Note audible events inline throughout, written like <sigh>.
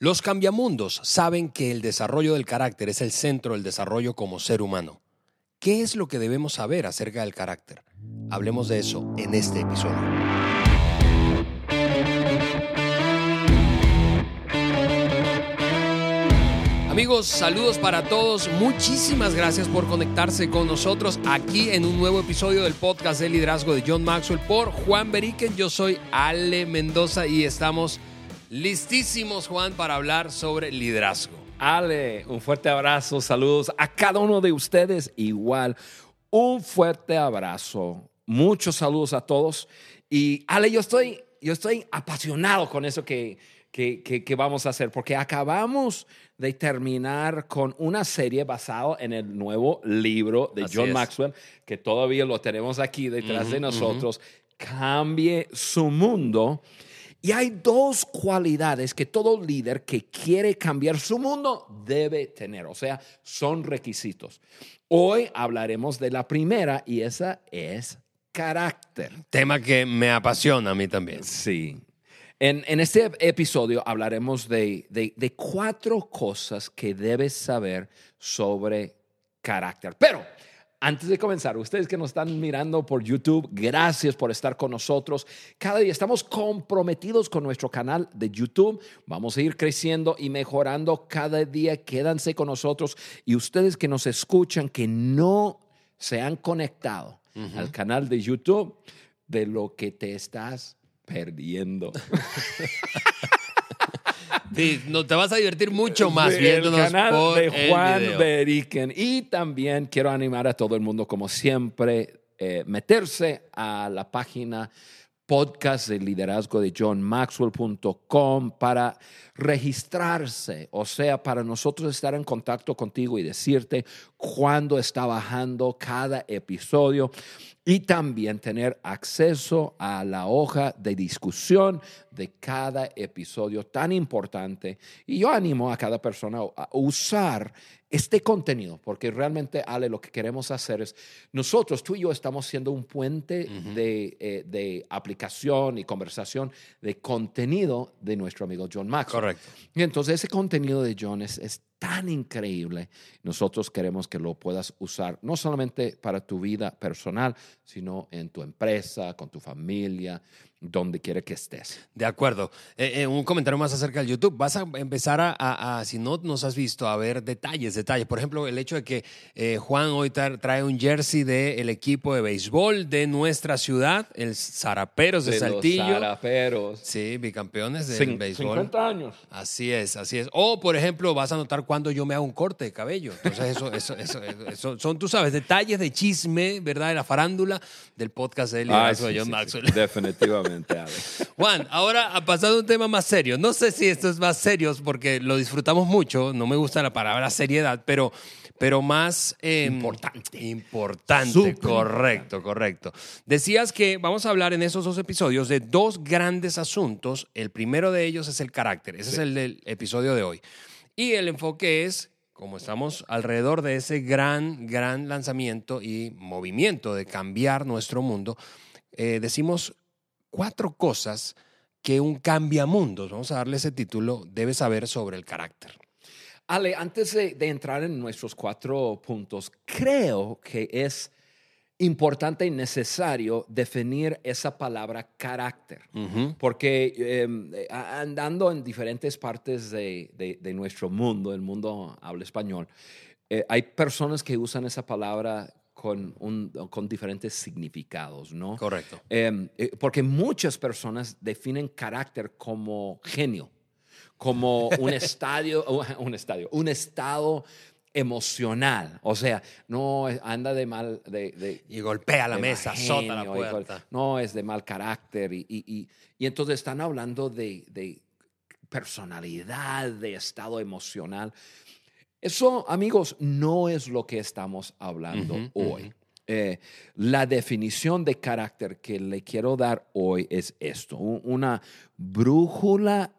Los cambiamundos saben que el desarrollo del carácter es el centro del desarrollo como ser humano. ¿Qué es lo que debemos saber acerca del carácter? Hablemos de eso en este episodio. Amigos, saludos para todos. Muchísimas gracias por conectarse con nosotros aquí en un nuevo episodio del podcast de liderazgo de John Maxwell por Juan Beriken. Yo soy Ale Mendoza y estamos listísimos, Juan, para hablar sobre liderazgo. Ale, un fuerte abrazo, saludos a cada uno de ustedes igual. Un fuerte abrazo, muchos saludos a todos. Y Ale, yo estoy, yo estoy apasionado con eso que, que, que, vamos a hacer, porque acabamos de terminar con una serie basada en el nuevo libro de John Maxwell, que todavía lo tenemos aquí detrás de nosotros, Cambie su mundo. Y hay dos cualidades que todo líder que quiere cambiar su mundo debe tener, o sea, son requisitos. Hoy hablaremos de la primera y esa es carácter. Tema que me apasiona a mí también. Sí. En, este episodio hablaremos de, de cuatro cosas que debes saber sobre carácter. Pero antes de comenzar, ustedes que nos están mirando por YouTube, gracias por estar con nosotros. Cada día estamos comprometidos con nuestro canal de YouTube. Vamos a ir creciendo y mejorando cada día. Quédanse con nosotros. Y ustedes que nos escuchan, que no se han conectado al canal de YouTube, de lo que te estás perdiendo. <laughs> no, te vas a divertir mucho más viéndonos el canal por de Juan Beriken. Y también quiero animar a todo el mundo, como siempre, eh, meterse a la página podcast de liderazgo de johnmaxwell.com para registrarse, o sea, para nosotros estar en contacto contigo y decirte cuándo está bajando cada episodio y también tener acceso a la hoja de discusión de cada episodio tan importante. Y yo animo a cada persona a usar este contenido, porque realmente, Ale, lo que queremos hacer es, nosotros, tú y yo, estamos siendo un puente eh, de, aplicación y conversación de contenido de nuestro amigo John Max. Correcto. Y entonces ese contenido de John es, es tan increíble. Nosotros queremos que lo puedas usar no solamente para tu vida personal, sino en tu empresa, con tu familia, donde quiera que estés. De acuerdo. Eh, eh, un comentario más acerca del YouTube. Vas a empezar a, si no nos has visto, a ver detalles, detalles. Por ejemplo, el hecho de que eh, Juan hoy trae un jersey del equipo de béisbol de nuestra ciudad, el Zaraperos de, de Saltillo. Los Zaraperos. Sí, bicampeones del béisbol. 50 años. Así es, así es. O, por ejemplo, vas a notar cuando yo me hago un corte de cabello. Entonces, eso, eso, eso, son, tú sabes, detalles de chisme, ¿verdad? De la farándula del podcast de Liderazgo de John Maxwell. <laughs> definitivamente. <laughs> Juan, ahora ha pasado un tema más serio. No sé si esto es más serio porque lo disfrutamos mucho. No me gusta la palabra seriedad, pero, pero más em, importante. Importante, correcto, correcto. Decías que vamos a hablar en esos dos episodios de dos grandes asuntos. El primero de ellos es el carácter. Ese es el del episodio de hoy. Y el enfoque es como estamos alrededor de ese gran, gran lanzamiento y movimiento de cambiar nuestro mundo, eh, decimos cuatro cosas que un cambiamundos, vamos a darle ese título, debe saber sobre el carácter. Ale, antes de, entrar en nuestros cuatro puntos, creo que es importante y necesario definir esa palabra carácter, porque em, andando en diferentes partes de, nuestro mundo, el mundo habla español, eh, hay personas que usan esa palabra con, un, con diferentes significados, ¿no? Correcto. Em, eh, porque muchas personas definen carácter como genio, como un <laughs> estadio, un estadio, un estado emocional. O sea, no anda de mal. De, y golpea la mesa, azota la puerta. No, es de mal carácter. Y, y, y, entonces están hablando de, de, personalidad, de estado emocional. Eso, amigos, no es lo que estamos hablando hoy. Eh, la definición de carácter que le quiero dar hoy es esto, una brújula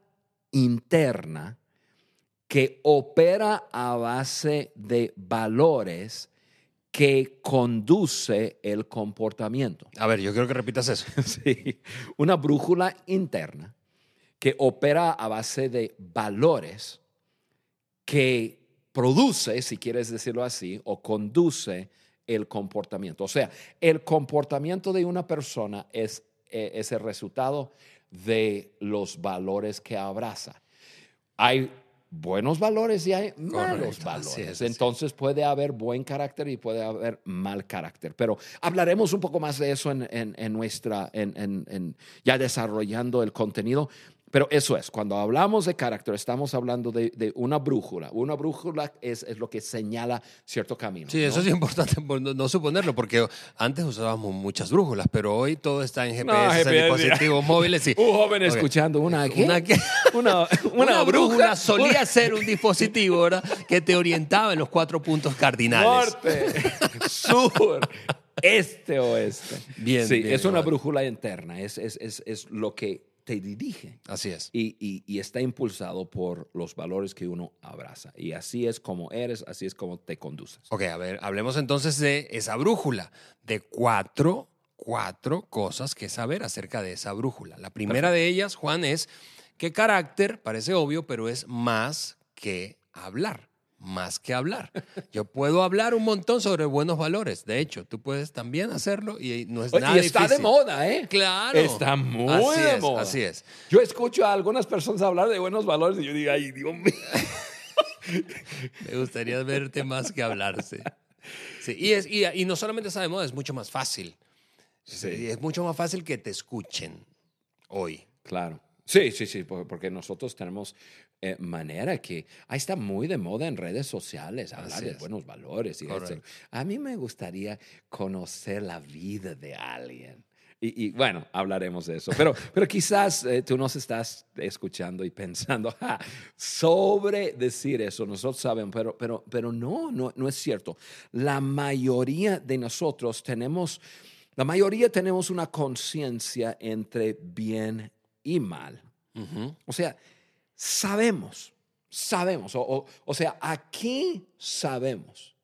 interna que opera a base de valores que conduce el comportamiento. A ver, yo quiero que repitas eso. <laughs> sí, una brújula interna que opera a base de valores que produce, si quieres decirlo así, o conduce el comportamiento. O sea, el comportamiento de una persona es, eh, es el resultado de los valores que abraza. Hay buenos valores y hay malos valores. Entonces puede haber buen carácter y puede haber mal carácter. Pero hablaremos un poco más de eso en, en, nuestra, en, ya desarrollando el contenido. Pero eso es, cuando hablamos de carácter, estamos hablando de, una brújula. Una brújula es, es, lo que señala cierto camino. Sí, eso es importante <laughs> no, suponerlo, porque antes usábamos muchas brújulas, pero hoy todo está en GPS, en dispositivos <laughs> móviles. Y, un joven escuchando una, ¿Una, <laughs> una, una, brújula solía ser un dispositivo ¿verdad? que te orientaba en los cuatro puntos cardinales. Norte, sur, este, oeste. Bien, sí, bien, es una brújula interna, es, es, es, es lo que te dirige. Así es. Y, y, está impulsado por los valores que uno abraza. Y así es como eres, así es como te conduces. Ok, a ver, hablemos entonces de esa brújula, de cuatro, cuatro cosas que saber acerca de esa brújula. La primera de ellas, Juan, es qué carácter, parece obvio, pero es más que hablar más que hablar. Yo puedo hablar un montón sobre buenos valores. De hecho, tú puedes también hacerlo y no es nada y está de moda, ¿eh? Claro. Está muy de moda. Así es. Yo escucho a algunas personas hablar de buenos valores y yo digo, ay, Dios mío. <laughs> Me gustaría verte más que hablarse. Sí, y, es, y, no solamente está de moda, es mucho más fácil. Sí. Es mucho más fácil que te escuchen hoy. Claro. Sí, sí, sí, porque nosotros tenemos eh, manera que ahí está muy de moda en redes sociales hablar de buenos valores y eso. A mí me gustaría conocer la vida de alguien. Y, bueno, hablaremos de eso. Pero, <laughs> pero quizás eh, tú nos estás escuchando y pensando <laughs> sobre decir eso. Nosotros sabemos, pero, pero, pero no, no, no es cierto. La mayoría de nosotros tenemos, la mayoría tenemos una conciencia entre bien y mal. O sea, sabemos, sabemos, o, sea, aquí sabemos.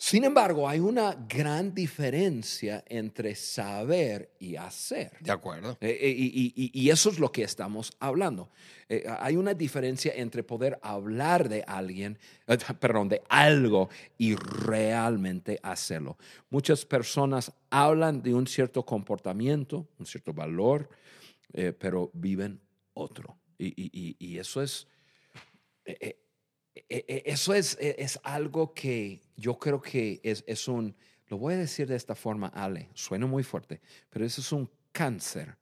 Sin embargo, hay una gran diferencia entre saber y hacer. De acuerdo. Eh, eh, y, eso es lo que estamos hablando. Eh, hay una diferencia entre poder hablar de alguien, <laughs> perdón, de algo y realmente hacerlo. Muchas personas hablan de un cierto comportamiento, un cierto valor, pero viven otro. Y, eso es, eh, eh, eh, eso es, es, algo que yo creo que es, es, un, lo voy a decir de esta forma, Ale, suena muy fuerte, pero eso es un cáncer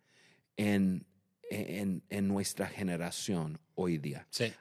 en, en, en nuestra generación hoy día. Sí.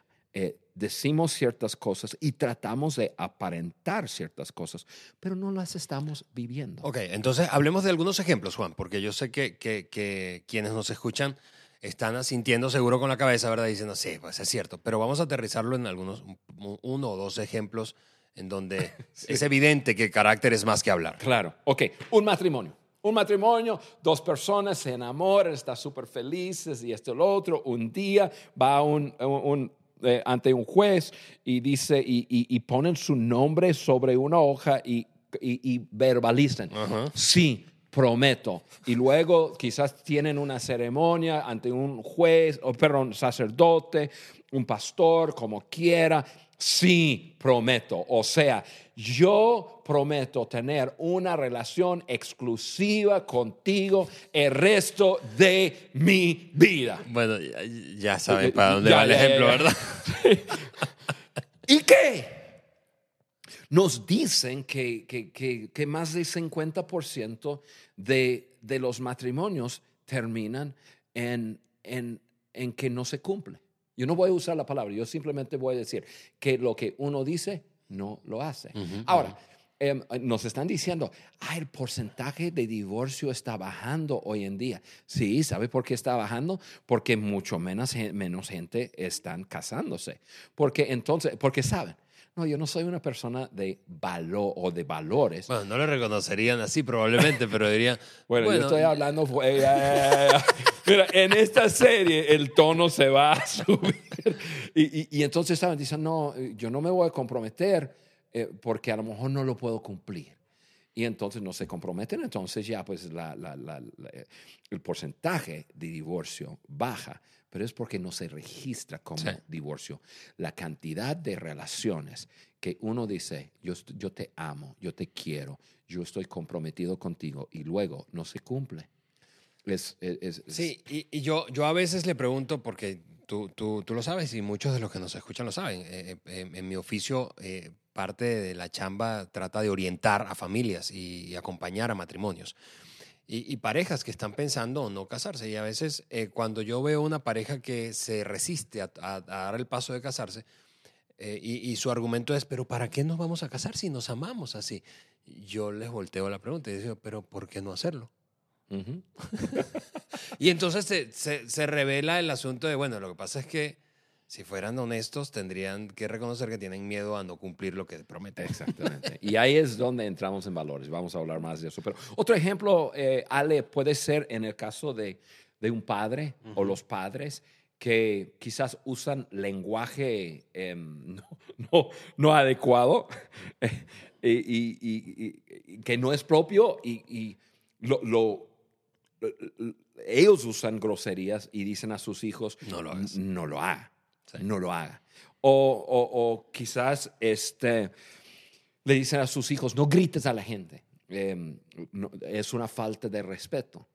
decimos ciertas cosas y tratamos de aparentar ciertas cosas, pero no las estamos viviendo. Ok, entonces hablemos de algunos ejemplos, Juan, porque yo sé que, que, que quienes nos escuchan están asintiendo seguro con la cabeza, ¿verdad? Diciendo, sí, pues es cierto. Pero vamos a aterrizarlo en algunos, uno o dos ejemplos en donde <laughs> es evidente que el carácter es más que hablar. Claro. Ok, un matrimonio. Un matrimonio, dos personas se enamoran, están súper felices y esto y lo otro. Un día va un, un, eh, ante un juez y dice, y, y, ponen su nombre sobre una hoja y, y verbalizan. Sí, prometo. Y luego quizás tienen una ceremonia ante un juez, o perdón, sacerdote, un pastor, como quiera. Sí, prometo. O sea, yo prometo tener una relación exclusiva contigo el resto de mi vida. Bueno, ya, saben para dónde va el ejemplo, <laughs> ¿verdad? ¿Y qué? Nos dicen que, que, más del 50% de, de, los matrimonios terminan en, en, en que no se cumple. Yo no voy a usar la palabra, yo simplemente voy a decir que lo que uno dice no lo hace. Ahora, em, nos están diciendo, ah, el porcentaje de divorcio está bajando hoy en día. Sí, ¿sabe por qué está bajando? Porque mucho menos, menos gente están casándose. Porque entonces, porque saben, no, yo no soy una persona de valor o de valores. Bueno, no le reconocerían así probablemente, pero dirían... <laughs> Bueno, yo estoy hablando... <laughs> Mira, en esta serie el tono se va a <laughs> subir. Y, entonces estaban diciendo, no, yo no me voy a comprometer eh, porque a lo mejor no lo puedo cumplir. y entonces no se comprometen, entonces ya pues la, la, la, el porcentaje de divorcio baja, pero es porque no se registra como divorcio. La cantidad de relaciones que uno dice, yo, yo te amo, yo te quiero, yo estoy comprometido contigo y luego no se cumple. Es, es, sí, y, y, yo, yo a veces le pregunto, porque tú, tú, tú, lo sabes y muchos de los que nos escuchan lo saben, eh, eh, en, mi oficio eh, parte de la chamba trata de orientar a familias y, acompañar a matrimonios. Y, parejas que están pensando no casarse. Y a veces cuando yo veo una pareja que se resiste a, dar el paso de casarse, y, su argumento es, pero ¿para qué nos vamos a casar si nos amamos así? Yo les volteo la pregunta y digo, pero ¿por qué no hacerlo? <laughs> y entonces se, se, revela el asunto de, bueno, lo que pasa es que si fueran honestos tendrían que reconocer que tienen miedo a no cumplir lo que prometen. Exactamente. y ahí es donde entramos en valores. Vamos a hablar más de eso. Pero otro ejemplo, eh, Ale, puede ser en el caso de, de un padre o los padres que quizás usan lenguaje em, <laughs> no, no, adecuado <laughs> y, y, que no es propio y, lo, lo ellos usan groserías y dicen a sus hijos, no lo, no lo no lo haga. O, quizás este, le dicen a sus hijos, no grites a la gente. Em, es una falta de respeto,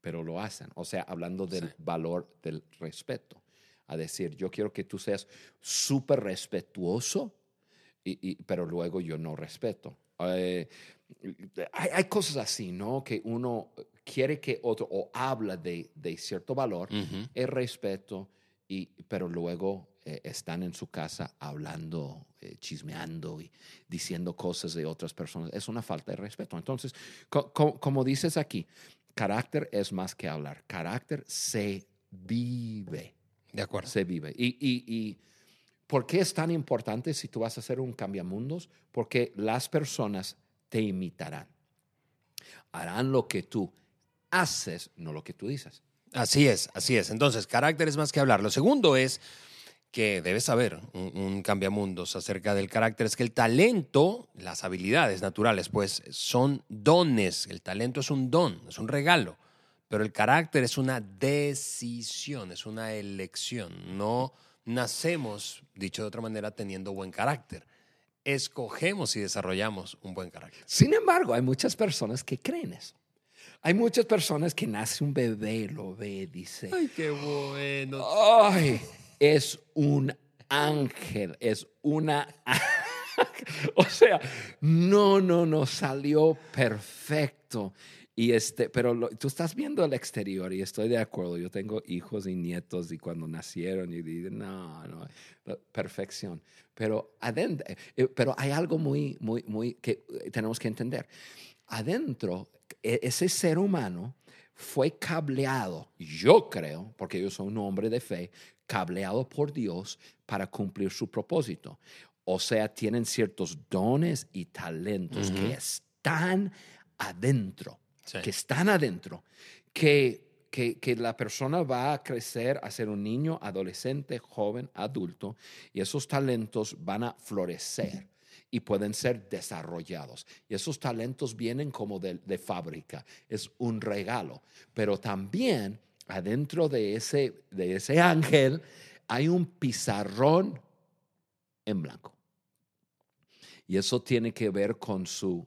pero lo hacen. O sea, hablando del valor del respeto. A decir, yo quiero que tú seas súper respetuoso, y, pero luego yo no respeto. Eh, hay, cosas así, ¿no? Que uno quiere que otro o habla de, de cierto valor, el respeto, y, pero luego eh, están en su casa hablando, eh, chismeando y diciendo cosas de otras personas. Es una falta de respeto. Entonces, como dices aquí, carácter es más que hablar. Carácter se vive. De acuerdo. Se vive. Y, y, y ¿por qué es tan importante si tú vas a hacer un cambiamundos? Porque las personas te imitarán. Harán lo que tú haces, no lo que tú dices. Así es, así es. Entonces, carácter es más que hablar. Lo segundo es que debes saber un, un, cambiamundos acerca del carácter es que el talento, las habilidades naturales, pues son dones. El talento es un don, es un regalo. Pero el carácter es una decisión, es una elección. No nacemos, dicho de otra manera, teniendo buen carácter. Escogemos y desarrollamos un buen carácter. Sin embargo, hay muchas personas que creen eso. Hay muchas personas que nace un bebé, lo ve, dice. Ay, qué bueno. Ay, es un ángel, es una... <laughs> o sea, no, no, no, salió perfecto. Y este, pero tú estás viendo el exterior y estoy de acuerdo. Yo tengo hijos y nietos y cuando nacieron y dicen, no, no, perfección. Pero adentro, eh, pero hay algo muy, muy, muy que tenemos que entender. Adentro ese ser humano fue cableado, yo creo, porque yo soy un hombre de fe, cableado por Dios para cumplir su propósito. O sea, tienen ciertos dones y talentos que están adentro, que están adentro, que, que, que, la persona va a crecer a ser un niño, adolescente, joven, adulto, y esos talentos van a florecer y pueden ser desarrollados. Y esos talentos vienen como de, fábrica, es un regalo. Pero también adentro de ese, de ese ángel hay un pizarrón en blanco. Y eso tiene que ver con su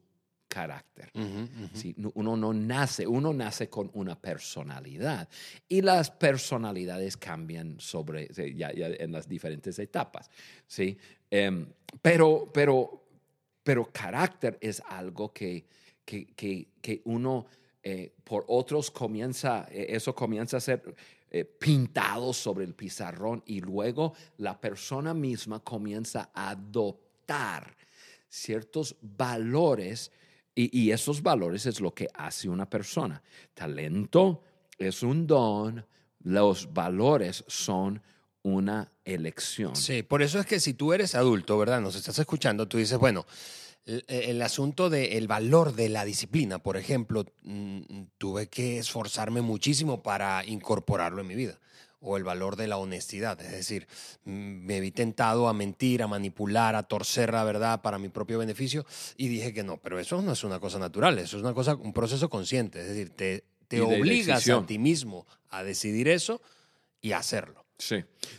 carácter. uno no nace, uno nace con una personalidad y las personalidades cambian sobre, ya, en las diferentes etapas. ¿sí? Em, pero, pero, pero carácter es algo que, que, que, uno eh, por otros comienza, eh, eso comienza a ser eh, pintado sobre el pizarrón y luego la persona misma comienza a adoptar ciertos valores y, esos valores es lo que hace una persona. Talento es un don, los valores son una elección. Sí, por eso es que si tú eres adulto, ¿verdad? Nos estás escuchando, tú dices, bueno, el, asunto del valor de la disciplina, por ejemplo, mm, tuve que esforzarme muchísimo para incorporarlo en mi vida. O el valor de la honestidad. Es decir, mm, me vi tentado a mentir, a manipular, a torcer la verdad para mi propio beneficio y dije que no, pero eso no es una cosa natural, eso es una cosa, un proceso consciente. Es decir, te, te obligas decisión. a ti mismo a decidir eso y a hacerlo. Sí.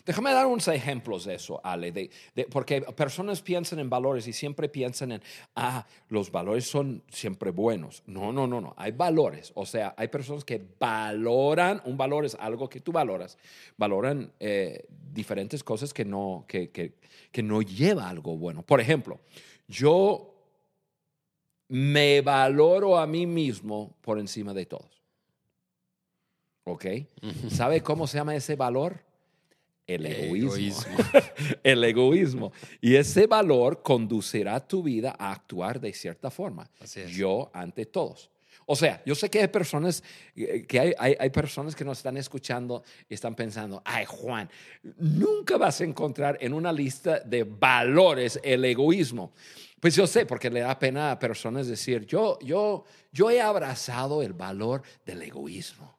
Déjame dar unos ejemplos de eso, Ale, de, de- porque personas piensan en valores y siempre piensan en, ah, los valores son siempre buenos. No, no, no, no. Hay valores. O sea, hay personas que valoran, un valor es algo que tú valoras, valoran eh, diferentes cosas que no, que, que, que no lleva algo bueno. Por ejemplo, yo me valoro a mí mismo por encima de todos. ¿Ok? <laughs> ¿Sabe cómo se llama ese valor? El egoísmo. Egoísmo. <laughs> el egoísmo. Y ese valor conducirá tu vida a actuar de cierta forma. Así es. Yo ante todos. O sea, yo sé que hay personas eh, que hay, hay, hay personas que nos están escuchando y están pensando, ay Juan, nunca vas a encontrar en una lista de valores el egoísmo. Pues yo sé, porque le da pena a personas decir, yo, yo, yo he abrazado el valor del egoísmo,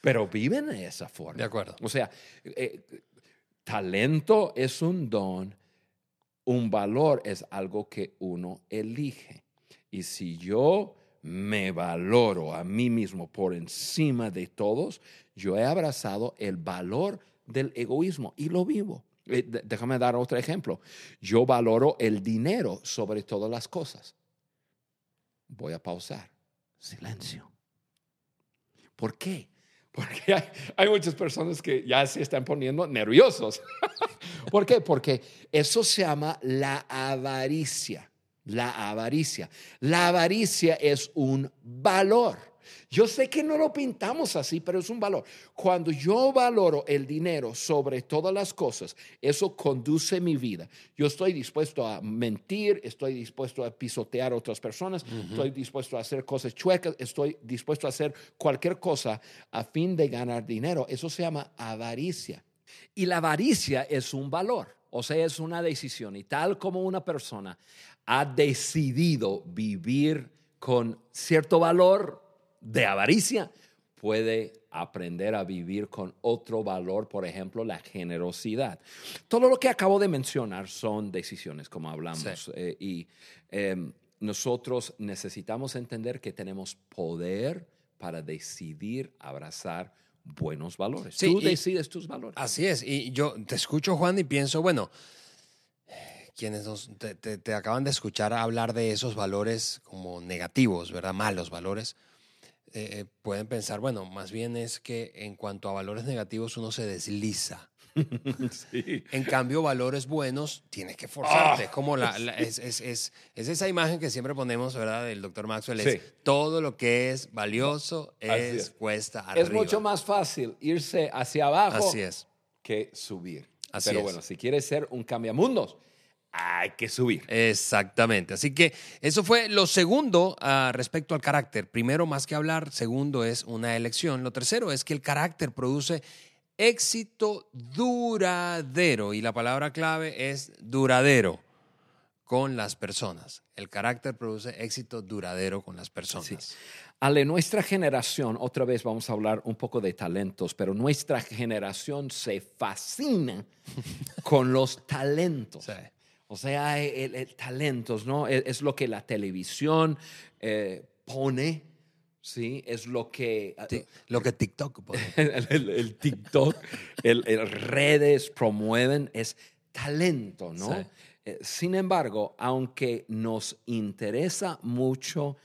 pero viven de esa forma. De acuerdo. O sea, eh, talento es un don, un valor es algo que uno elige. Y si yo me valoro a mí mismo por encima de todos, yo he abrazado el valor del egoísmo y lo vivo. Eh, Déjame dar otro ejemplo. Yo valoro el dinero sobre todas las cosas. Voy a pausar. Silencio. ¿Por qué? Porque hay, hay muchas personas que ya se están poniendo nerviosos. <laughs> ¿Por qué? Porque eso se llama la avaricia. La avaricia. La avaricia es un valor. Yo sé que no lo pintamos así, pero es un valor. Cuando yo valoro el dinero sobre todas las cosas, eso conduce mi vida. Yo estoy dispuesto a mentir, estoy dispuesto a pisotear a otras personas, estoy dispuesto a hacer cosas chuecas, estoy dispuesto a hacer cualquier cosa a fin de ganar dinero. Eso se llama avaricia. Y la avaricia es un valor, o sea, es una decisión. Y tal como una persona ha decidido vivir con cierto valor de avaricia, puede aprender a vivir con otro valor, por ejemplo, la generosidad. Todo lo que acabo de mencionar son decisiones, como hablamos, Sí. eh, y eh, nosotros necesitamos entender que tenemos poder para decidir abrazar buenos valores. Sí, Tú decides tus valores. Así es, y yo te escucho, Juan, y pienso, bueno, quienes nos- te, te- te acaban de escuchar hablar de esos valores como negativos, ¿verdad? Malos valores, eh, eh, pueden pensar, bueno, más bien es que en cuanto a valores negativos uno se desliza. <laughs> Sí. En cambio, valores buenos, tienes que forzarte. Como la, la- <laughs> es, es- es- es esa imagen que siempre ponemos, ¿verdad? Del doctor Maxwell, es Sí. todo lo que es valioso es, es. cuesta arriba. Es mucho más fácil irse hacia abajo Así es. que subir. Así Pero es. bueno, si quieres ser un cambiamundos, hay que subir. Exactamente. Así que eso fue lo segundo ah, respecto al carácter. Primero, más que hablar, segundo es una elección. Lo tercero es que el carácter produce éxito duradero y la palabra clave es duradero con las personas. El carácter produce éxito duradero con las personas. Ale, nuestra generación, otra vez vamos a hablar un poco de talentos, pero nuestra generación se fascina <laughs> con los talentos. Sí. O sea, el, el- talentos, ¿no? Es, es lo que la televisión eh, pone, ¿sí? Es lo que... Sí, Lo que TikTok pone. <laughs> el, el- el TikTok, el, el redes promueven es talento, ¿no? Sí. Eh, sin embargo, aunque nos interesa mucho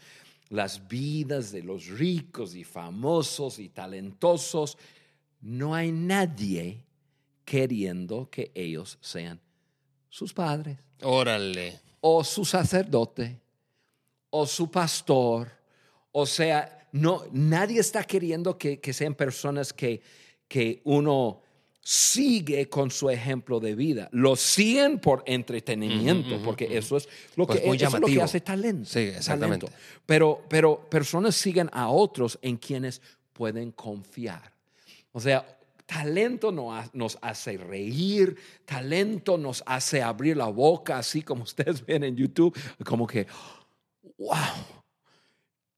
las vidas de los ricos y famosos y talentosos, no hay nadie queriendo que ellos sean sus padres Órale. o su sacerdote o su pastor. O sea, no, nadie está queriendo que, que sean personas que, que uno sigue con su ejemplo de vida. Lo siguen por entretenimiento, porque ujú. eso es lo Pues que, eso es lo que hace talento. Sí, exactamente. talento. Pero, pero personas siguen a otros en quienes pueden confiar. O sea, talento nos hace reír, talento nos hace abrir la boca, así como <laughs> ustedes ven en YouTube, como que, wow,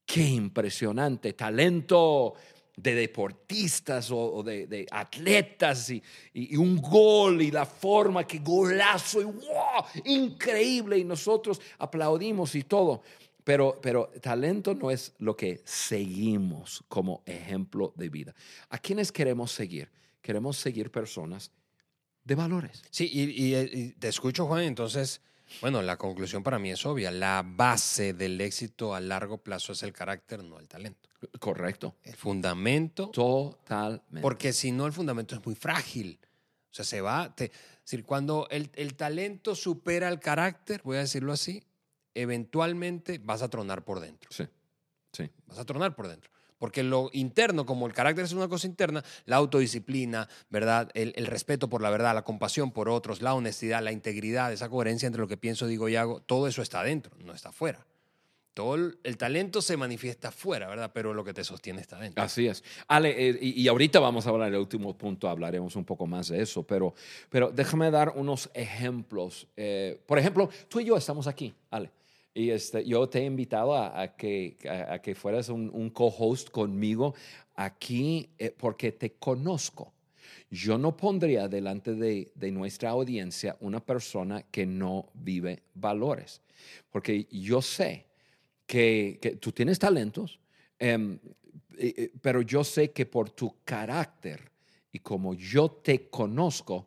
qué impresionante, talento de deportistas o, de, atletas y, y, un gol y la forma que golazo y wow, increíble. Y nosotros aplaudimos y todo. Pero, pero talento no es lo que seguimos como ejemplo de vida. ¿A quiénes queremos seguir? Queremos seguir personas de valores. Sí, y, te escucho, Juan, entonces, bueno, la conclusión para mí es obvia. La base del éxito a largo plazo es el carácter, no el talento. Correcto. El fundamento. Totalmente. Porque si no, el fundamento es muy frágil. O sea, se va. es decir, cuando el, el talento supera el carácter, voy a decirlo así, eventualmente vas a tronar por dentro. Sí, sí. Vas a tronar por dentro. Porque lo interno, como el carácter es una cosa interna, la autodisciplina, ¿verdad? El, respeto por la verdad, la compasión por otros, la honestidad, la integridad, esa coherencia entre lo que pienso, digo y hago, todo eso está dentro, no está afuera. Todo el, talento se manifiesta afuera, ¿verdad? Pero lo que te sostiene está dentro. Así es. Ale, eh, y, ahorita vamos a hablar, el último punto, hablaremos un poco más de eso, pero, pero déjame dar unos ejemplos. Eh, por ejemplo, tú y yo estamos aquí, Ale. Y este, yo te he invitado a, que, a, que fueras un, co-host conmigo aquí eh, porque te conozco. Yo no pondría delante de, de, nuestra audiencia una persona que no vive valores, porque yo sé que, que tú tienes talentos, em, pero yo sé que por tu carácter y como yo te conozco,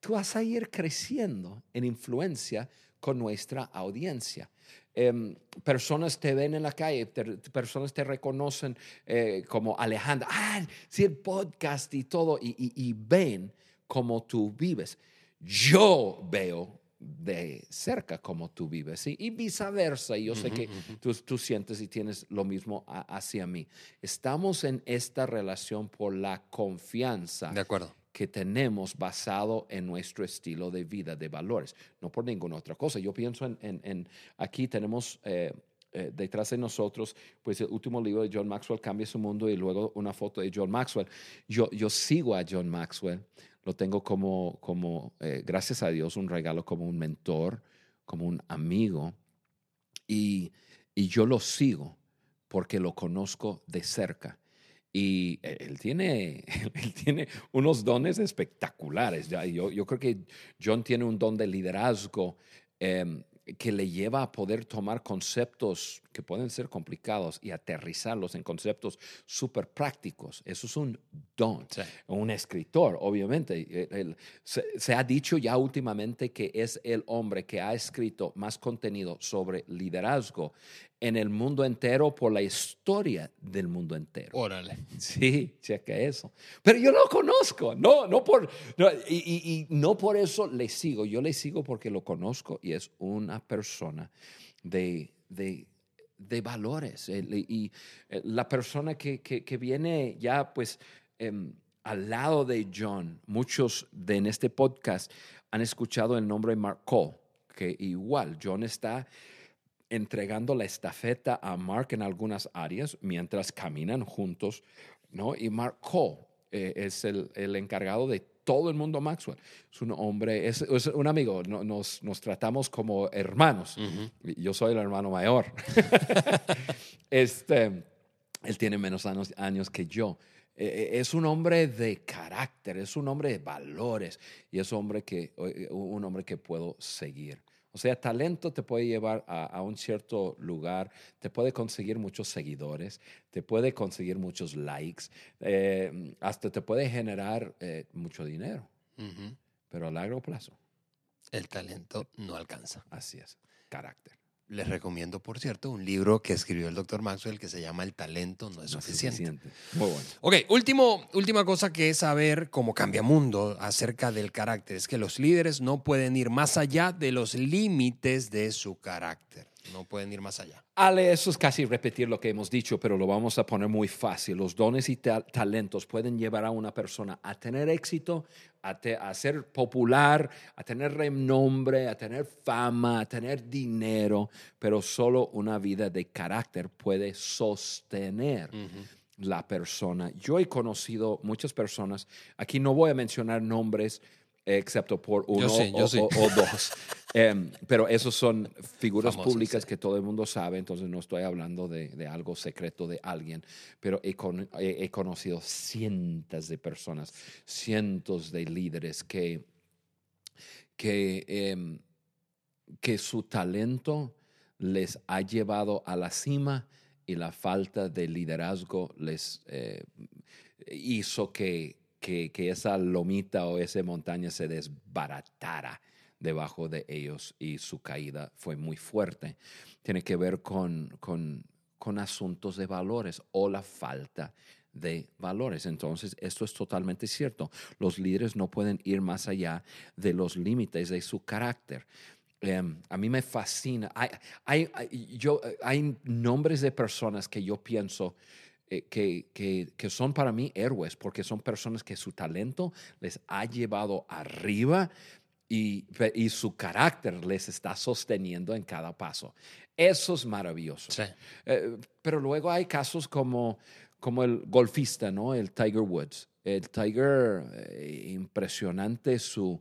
tú vas a ir creciendo en influencia con nuestra audiencia. Em, personas te ven en la calle, personas te reconocen eh, como Alejandra, ah, sí, el podcast y todo, y, ven cómo tú vives. Yo veo de cerca cómo tú vives y viceversa. Y yo sé que tú, tú, sientes y tienes lo mismo hacia mí. Estamos en esta relación por la confianza. De acuerdo que tenemos basado en nuestro estilo de vida, de valores, no por ninguna otra cosa. Yo pienso en, aquí tenemos eh, eh, detrás de nosotros, pues el último libro de John Maxwell, Cambia su mundo, y luego una foto de John Maxwell. Yo, yo sigo a John Maxwell, lo tengo como, como eh, gracias a Dios, un regalo como un mentor, como un amigo, y, y yo lo sigo porque lo conozco de cerca. Y e, él tiene, <laughs> él tiene unos dones espectaculares. Yo, yo creo que John tiene un don de liderazgo em, que le lleva a poder tomar conceptos que pueden ser complicados y aterrizarlos en conceptos súper prácticos. Eso es un don. Un escritor, obviamente. E, se, ha dicho ya últimamente que es el hombre que ha escrito más contenido sobre liderazgo en el mundo entero por la historia del mundo entero. Órale. Sí, checa eso. Pero yo lo conozco, no, no por, y, no por eso le sigo, yo le sigo porque lo conozco y es una persona de, de, de valores. Y eh, la persona que, que, viene ya pues em, al lado de John, muchos de en este podcast han escuchado el nombre Mark Cole, que igual John está entregando la estafeta a Mark en algunas áreas mientras caminan juntos, ¿no? Y Mark Cole eh, es el, el, encargado de todo el mundo Maxwell. Es un hombre, es, un amigo, nos, nos, tratamos como hermanos. Yo soy el hermano mayor. <laughs> este, él tiene menos años, años que yo. Eh, eh, es un hombre de carácter, es un hombre de valores y es hombre que, un hombre que puedo seguir. O sea, talento te puede llevar a, un cierto lugar, te puede conseguir muchos seguidores, te puede conseguir muchos likes, eh, hasta te puede generar eh, mucho dinero. Pero a largo plazo. El talento no alcanza. Así es, carácter. Les recomiendo, por cierto, un libro que escribió el doctor Maxwell que se llama El talento no es suficiente. Muy bueno. Ok, último, última cosa que es saber cómo cambia mundo acerca del carácter. Es que los líderes no pueden ir más allá de los límites de su carácter. No pueden ir más allá. Ale, eso es casi repetir lo que hemos dicho, pero lo vamos a poner muy fácil. Los dones y talentos pueden llevar a una persona a tener éxito, a, ser popular, a tener renombre, a tener fama, a tener dinero, pero solo una vida de carácter puede sostener. la persona. Yo he conocido muchas personas, aquí no voy a mencionar nombres, excepto por uno o, dos. <laughs> Em, pero esos son figuras públicas sí. que todo el mundo sabe, entonces no estoy hablando de, de algo secreto de alguien, pero he, con- he- he conocido cientos de personas, cientos de líderes que, que, em, que su talento les ha llevado a la cima y la falta de liderazgo les eh, hizo que, que, que esa lomita o esa montaña se desbaratara debajo de ellos y su caída fue muy fuerte. Tiene que ver con, con, con asuntos de valores o la falta de valores. Entonces, esto es totalmente cierto. Los líderes no pueden ir más allá de los límites de su carácter. Em, a mí me fascina. Hay, hay- yo, hay nombres de personas que yo pienso eh, que, que- que son para mí héroes, porque son personas que su talento les ha llevado arriba y, y su carácter les está sosteniendo en cada paso. Eso es maravilloso. Sí. Eh, pero luego hay casos como, como el golfista, ¿no? El Tiger Woods. El Tiger, eh, impresionante su,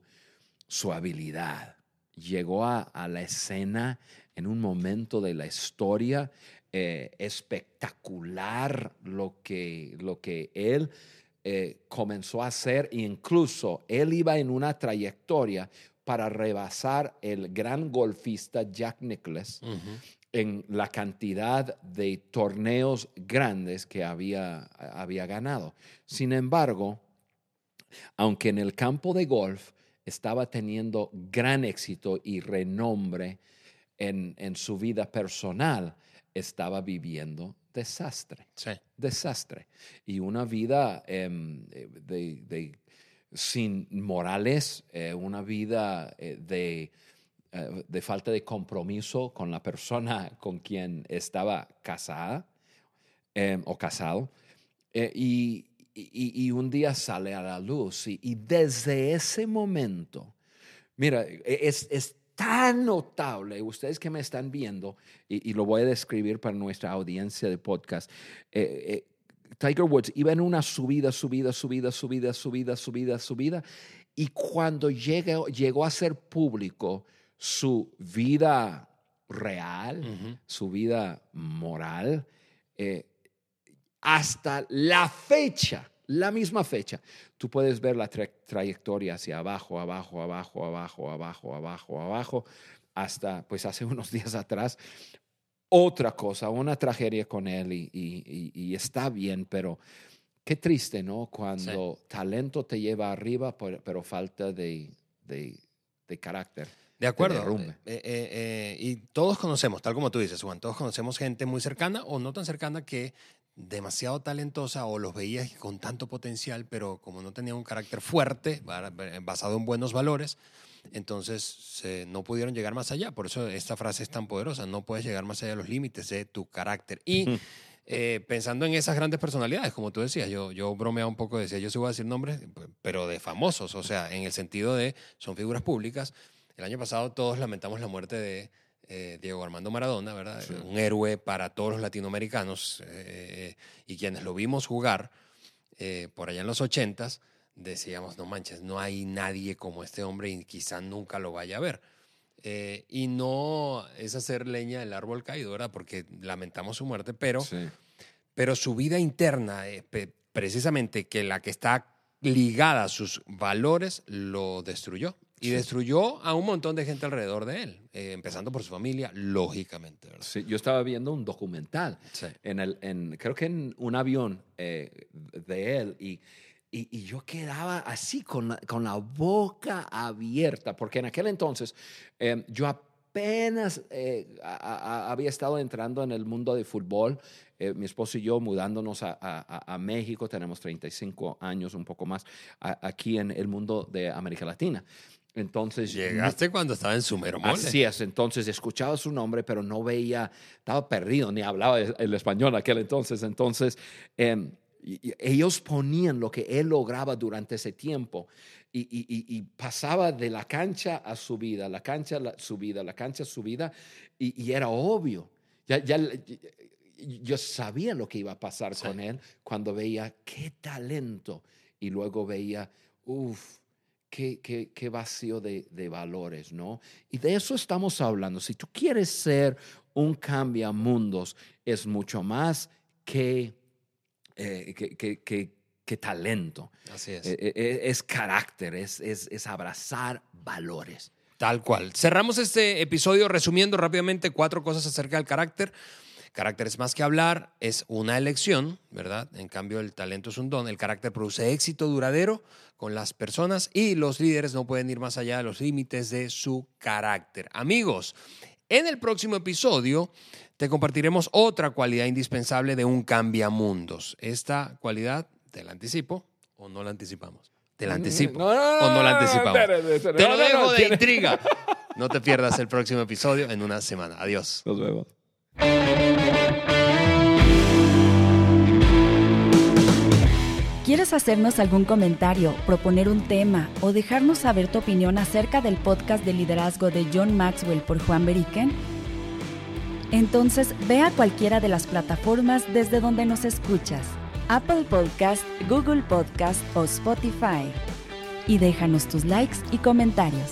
su habilidad. Llegó a, a la escena en un momento de la historia eh, espectacular lo que, lo que él eh, comenzó a hacer e incluso él iba en una trayectoria para rebasar el gran golfista Jack Nicklaus en la cantidad de torneos grandes que había, había ganado. Sin embargo, aunque en el campo de golf estaba teniendo gran éxito y renombre en, en su vida personal, estaba viviendo desastre Sí. desastre y una vida em, eh, de, de- sin morales, eh, una vida eh, de, de falta de compromiso con la persona <laughs> con quien estaba casada em, o casado. Y, y- y un día sale a la luz y, y desde ese momento, mira, e- es, es tan notable, ustedes que me están viendo, y, y lo voy a describir para nuestra audiencia de podcast, eh, eh, Tiger Woods iba en una subida, subida, subida, subida, subida, subida, subida, y cuando llegó, llegó a ser público su vida real, su vida moral, eh, hasta la fecha, la misma fecha, tú puedes ver la tra- trayectoria hacia abajo, abajo, abajo, abajo, abajo, abajo, abajo, hasta pues hace <laughs> unos días atrás, otra cosa, una tragedia con él y, y- y- y está bien, pero qué triste, ¿no? Cuando talento te lleva arriba, pero, falta de, de- de carácter. De acuerdo. Eh, eh, eh, y todos conocemos, tal como tú dices, Juan, todos conocemos gente muy cercana o no tan cercana que demasiado talentosa o los veías con tanto potencial, pero como no tenían un carácter fuerte, ba- basado en buenos valores, entonces no pudieron llegar más allá. Por eso esta frase es tan poderosa, no puedes llegar más allá de los límites de tu carácter. Y eh, pensando en esas grandes personalidades, como tú decías, yo, yo bromeaba un poco, decía, yo sí voy a decir nombres, pero de famosos, o sea, en el sentido de son figuras públicas. El año pasado todos lamentamos la muerte de eh, Diego Armando Maradona, ¿verdad? Sí. Un héroe para todos los latinoamericanos eh, y quienes lo vimos jugar eh, por allá en los ochentas, decíamos, no manches, no hay nadie como este hombre y quizá nunca lo vaya a ver. Y no es hacer leña del árbol caído, ¿verdad? Porque lamentamos su muerte, pero Sí. pero su vida interna, precisamente que la que está ligada a sus valores, lo destruyó. Y destruyó a un montón de gente alrededor de él, eh, empezando por su familia, lógicamente. ¿verdad? Sí, yo estaba viendo un documental Sí. en el, en, creo que en un avión eh, de él y, y, y yo quedaba así con la, con la boca abierta, porque en aquel entonces eh, yo apenas eh, a- a- había estado entrando en el mundo de fútbol. Eh, mi esposo y yo mudándonos a, a- a México, tenemos 35 años, un poco más, a- aquí en el mundo de América Latina. Entonces, Llegaste cuando estaba en su mero mole. Así es, entonces escuchaba su nombre, pero no veía, estaba perdido, ni hablaba el español aquel entonces. Entonces, y ellos ponían lo que él lograba durante ese tiempo y, y- y- y pasaba de la cancha a su vida, la cancha a su vida, la cancha a su vida, y, y era obvio. Ya, ya, yo sabía lo que iba a pasar Sí. con él cuando veía qué talento y luego veía, uff, qué, qué, qué vacío de, de, valores, ¿no? Y de eso estamos hablando. Si tú quieres ser un cambiamundos, es mucho más que, eh, que, que, que, talento. Así es. Eh, eh, es carácter, es, es, es abrazar valores. Tal cual. Cerramos este episodio resumiendo rápidamente cuatro cosas acerca del carácter. Carácter es más que hablar, es una elección, ¿verdad? En cambio, el talento es un don. El carácter produce éxito duradero con las personas y los líderes no pueden ir más allá de los límites de su carácter. Amigos, en el próximo episodio te compartiremos otra cualidad indispensable de un cambiamundos. Esta cualidad, te la anticipo o no la anticipamos. Te la anticipo o no la anticipamos. te lo dejo de intriga. <laughs> No te pierdas el próximo episodio en una semana. Adiós. Nos vemos. ¿Quieres hacernos algún comentario, proponer un tema o dejarnos saber tu opinión acerca del podcast de liderazgo de John Maxwell por Juan Beriken? Entonces ve a cualquiera de las plataformas desde donde nos escuchas, Apple Podcast, Google Podcast o Spotify, y déjanos tus likes y comentarios.